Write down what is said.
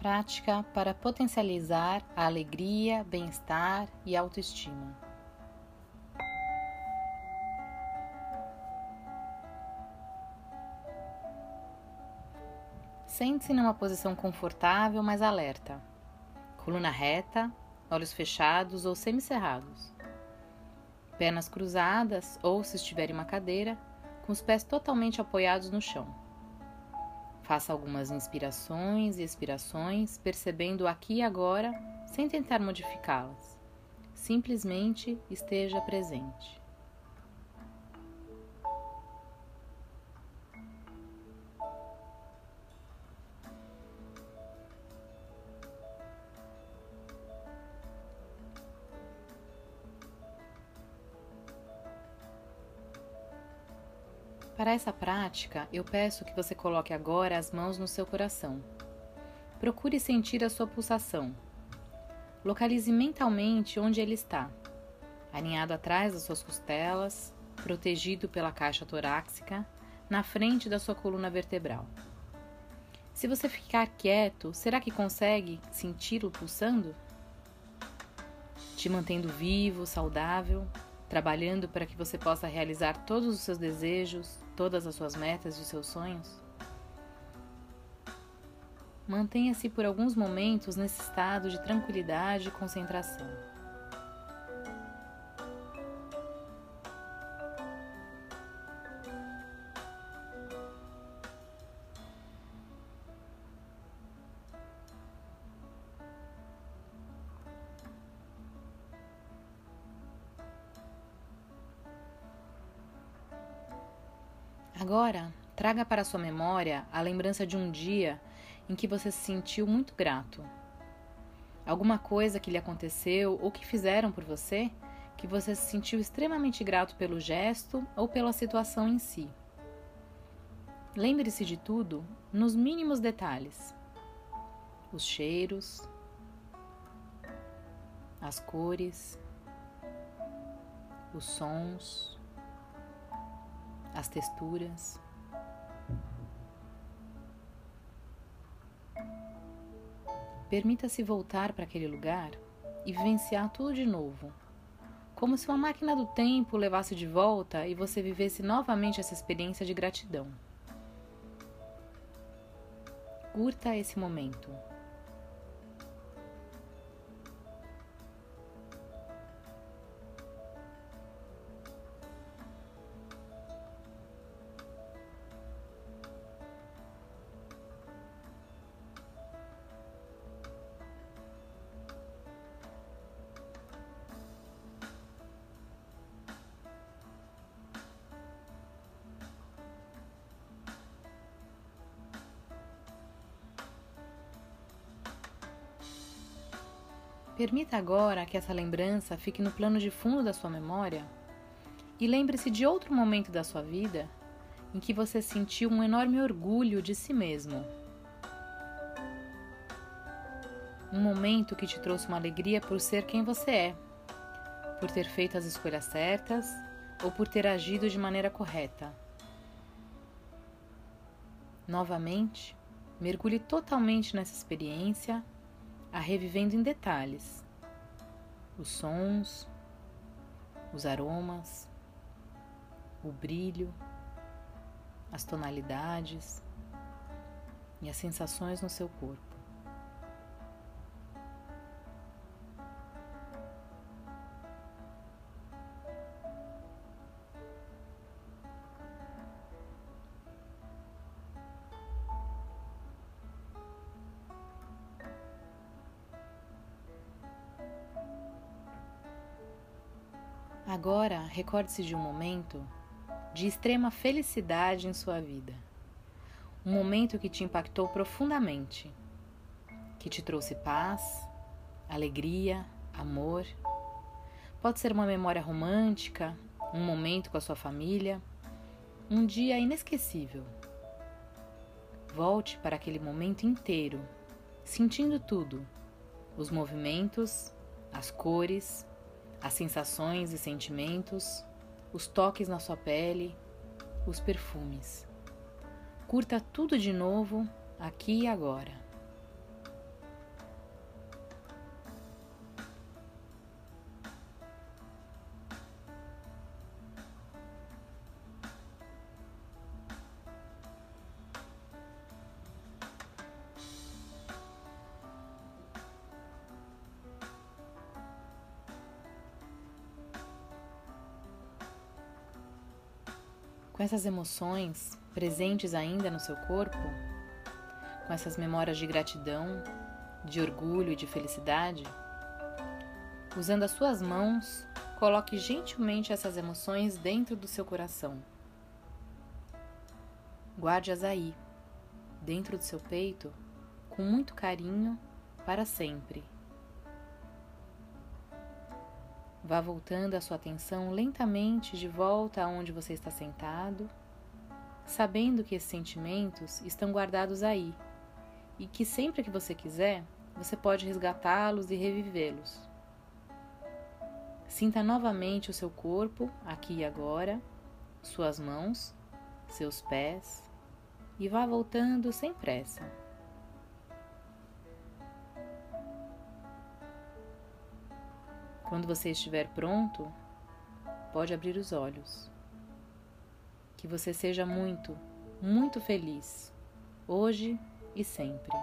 Prática para potencializar a alegria, bem-estar e autoestima. Sente-se numa posição confortável, mas alerta. Coluna reta, olhos fechados ou semicerrados. Pernas cruzadas ou, se estiver em uma cadeira, com os pés totalmente apoiados no chão. Faça algumas inspirações e expirações, percebendo aqui e agora, sem tentar modificá-las. Simplesmente esteja presente. Para essa prática, eu peço que você coloque agora as mãos no seu coração. Procure sentir a sua pulsação. Localize mentalmente onde ele está, alinhado atrás das suas costelas, protegido pela caixa torácica, na frente da sua coluna vertebral. Se você ficar quieto, será que consegue senti-lo pulsando? Te mantendo vivo, saudável, trabalhando para que você possa realizar todos os seus desejos, todas as suas metas e os seus sonhos? Mantenha-se por alguns momentos nesse estado de tranquilidade e concentração. Agora, traga para sua memória a lembrança de um dia em que você se sentiu muito grato. Alguma coisa que lhe aconteceu ou que fizeram por você que você se sentiu extremamente grato pelo gesto ou pela situação em si. Lembre-se de tudo nos mínimos detalhes: os cheiros, as cores, os sons as texturas. Permita-se voltar para aquele lugar e vivenciar tudo de novo, como se uma máquina do tempo levasse de volta e você vivesse novamente essa experiência de gratidão. Curta esse momento. Permita agora que essa lembrança fique no plano de fundo da sua memória e lembre-se de outro momento da sua vida em que você sentiu um enorme orgulho de si mesmo. Um momento que te trouxe uma alegria por ser quem você é, por ter feito as escolhas certas ou por ter agido de maneira correta. Novamente, mergulhe totalmente nessa experiência a revivendo em detalhes os sons, os aromas, o brilho, as tonalidades e as sensações no seu corpo. Agora, recorde-se de um momento de extrema felicidade em sua vida. Um momento que te impactou profundamente, que te trouxe paz, alegria, amor. Pode ser uma memória romântica, um momento com a sua família, um dia inesquecível. Volte para aquele momento inteiro, sentindo tudo: os movimentos, as cores, as sensações e sentimentos, os toques na sua pele, os perfumes. Curta tudo de novo, aqui e agora. Com essas emoções presentes ainda no seu corpo, com essas memórias de gratidão, de orgulho e de felicidade, usando as suas mãos, coloque gentilmente essas emoções dentro do seu coração. Guarde-as aí, dentro do seu peito, com muito carinho, para sempre. Vá voltando a sua atenção lentamente de volta aonde você está sentado, sabendo que esses sentimentos estão guardados aí e que sempre que você quiser, você pode resgatá-los e revivê-los. Sinta novamente o seu corpo aqui e agora, suas mãos, seus pés e vá voltando sem pressa. Quando você estiver pronto, pode abrir os olhos. Que você seja muito, muito feliz, hoje e sempre.